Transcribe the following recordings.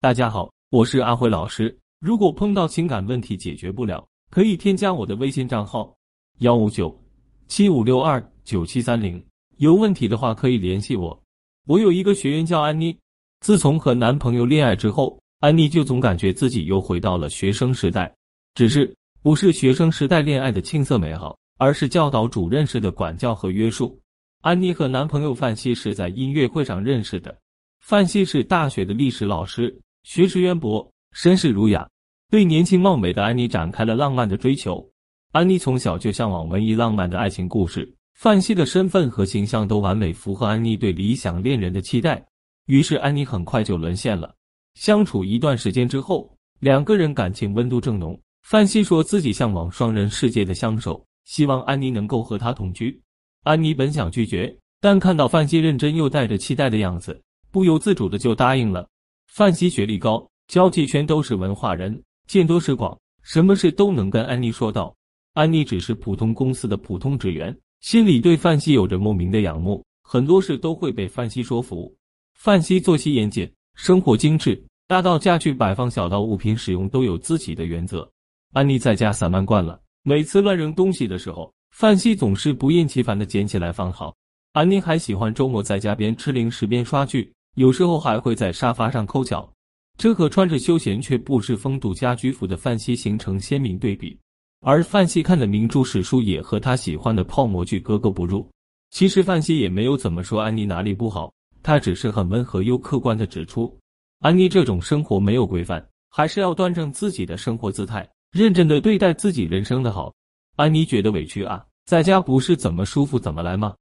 大家好，我是阿辉老师。如果碰到情感问题解决不了，可以添加我的微信账号幺五九七五六二九七三零。有问题的话可以联系我。我有一个学员叫安妮，自从和男朋友恋爱之后，安妮就总感觉自己又回到了学生时代，只是不是学生时代恋爱的青涩美好，而是教导主任式的管教和约束。安妮和男朋友范西是在音乐会上认识的，范西是大学的历史老师。学识渊博，身世儒雅，对年轻貌美的安妮展开了浪漫的追求。安妮从小就向往文艺浪漫的爱情故事，范西的身份和形象都完美符合安妮对理想恋人的期待，于是安妮很快就沦陷了。相处一段时间之后，两个人感情温度正浓。范西说自己向往双人世界的相守，希望安妮能够和他同居。安妮本想拒绝，但看到范西认真又带着期待的样子，不由自主的就答应了。范西学历高，交际圈都是文化人，见多识广，什么事都能跟安妮说道。安妮只是普通公司的普通职员，心里对范西有着莫名的仰慕，很多事都会被范西说服。范西作息严谨，生活精致，大到家具摆放，小到物品使用，都有自己的原则。安妮在家散漫惯了，每次乱扔东西的时候，范西总是不厌其烦的捡起来放好。安妮还喜欢周末在家边吃零食边刷剧。有时候还会在沙发上抠脚，这和穿着休闲却不失风度家居服的范西形成鲜明对比。而范西看的名著史书也和他喜欢的泡沫剧格格不入。其实范西也没有怎么说安妮哪里不好，他只是很温和又客观的指出，安妮这种生活没有规范，还是要端正自己的生活姿态，认真的对待自己人生的好。安妮觉得委屈啊，在家不是怎么舒服怎么来吗？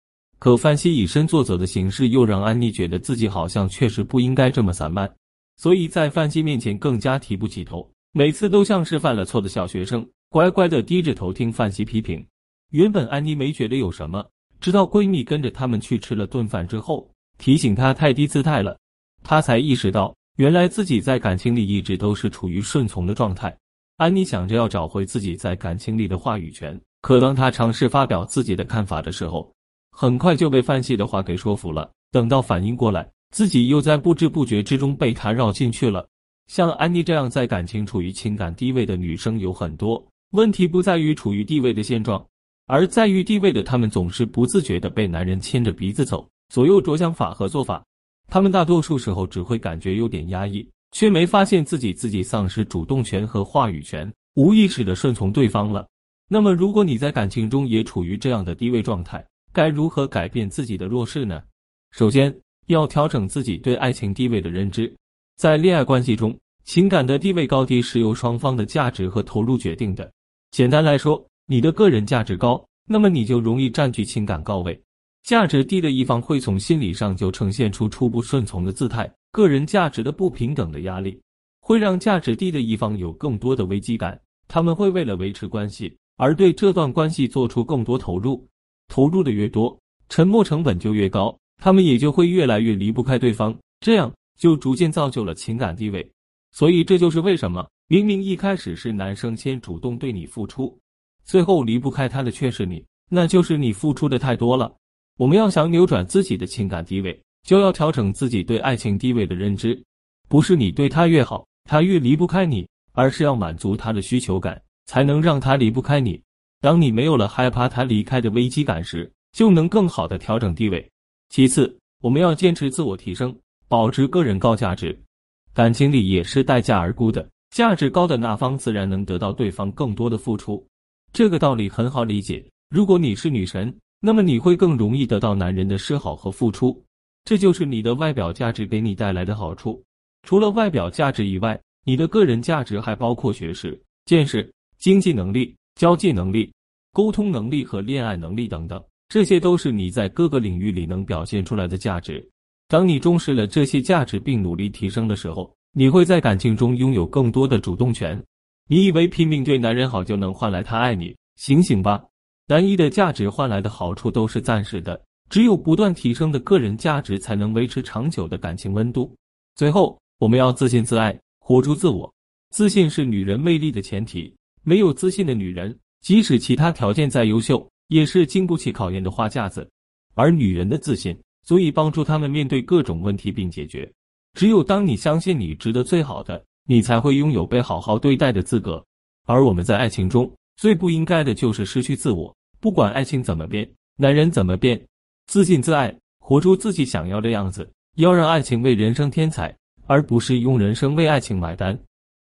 可范西以身作则的形式，又让安妮觉得自己好像确实不应该这么散漫，所以在范西面前更加提不起头，每次都像是犯了错的小学生，乖乖的低着头听范西批评。原本安妮没觉得有什么，直到闺蜜跟着他们去吃了顿饭之后，提醒她太低姿态了，她才意识到原来自己在感情里一直都是处于顺从的状态。安妮想着要找回自己在感情里的话语权，可当她尝试发表自己的看法的时候，很快就被范西的话给说服了。等到反应过来，自己又在不知不觉之中被他绕进去了。像安妮这样在感情处于情感低位的女生有很多，问题不在于处于地位的现状，而在于地位的她们总是不自觉的被男人牵着鼻子走，左右着想法和做法。她们大多数时候只会感觉有点压抑，却没发现自己自己丧失主动权和话语权，无意识的顺从对方了。那么，如果你在感情中也处于这样的低位状态，该如何改变自己的弱势呢？首先要调整自己对爱情地位的认知。在恋爱关系中，情感的地位高低是由双方的价值和投入决定的。简单来说，你的个人价值高，那么你就容易占据情感高位；价值低的一方会从心理上就呈现出初步顺从的姿态。个人价值的不平等的压力，会让价值低的一方有更多的危机感。他们会为了维持关系而对这段关系做出更多投入。投入的越多，沉没成本就越高，他们也就会越来越离不开对方，这样就逐渐造就了情感地位。所以这就是为什么明明一开始是男生先主动对你付出，最后离不开他的却是你，那就是你付出的太多了。我们要想扭转自己的情感地位，就要调整自己对爱情地位的认知，不是你对他越好，他越离不开你，而是要满足他的需求感，才能让他离不开你。当你没有了害怕他离开的危机感时，就能更好的调整地位。其次，我们要坚持自我提升，保持个人高价值。感情里也是待价而沽的，价值高的那方自然能得到对方更多的付出。这个道理很好理解。如果你是女神，那么你会更容易得到男人的示好和付出，这就是你的外表价值给你带来的好处。除了外表价值以外，你的个人价值还包括学识、见识、经济能力。交际能力、沟通能力和恋爱能力等等，这些都是你在各个领域里能表现出来的价值。当你重视了这些价值并努力提升的时候，你会在感情中拥有更多的主动权。你以为拼命对男人好就能换来他爱你？醒醒吧！单一的价值换来的好处都是暂时的，只有不断提升的个人价值才能维持长久的感情温度。最后，我们要自信自爱，活出自我。自信是女人魅力的前提。没有自信的女人，即使其他条件再优秀，也是经不起考验的花架子。而女人的自信，足以帮助她们面对各种问题并解决。只有当你相信你值得最好的，你才会拥有被好好对待的资格。而我们在爱情中最不应该的就是失去自我。不管爱情怎么变，男人怎么变，自信自爱，活出自己想要的样子。要让爱情为人生添彩，而不是用人生为爱情买单。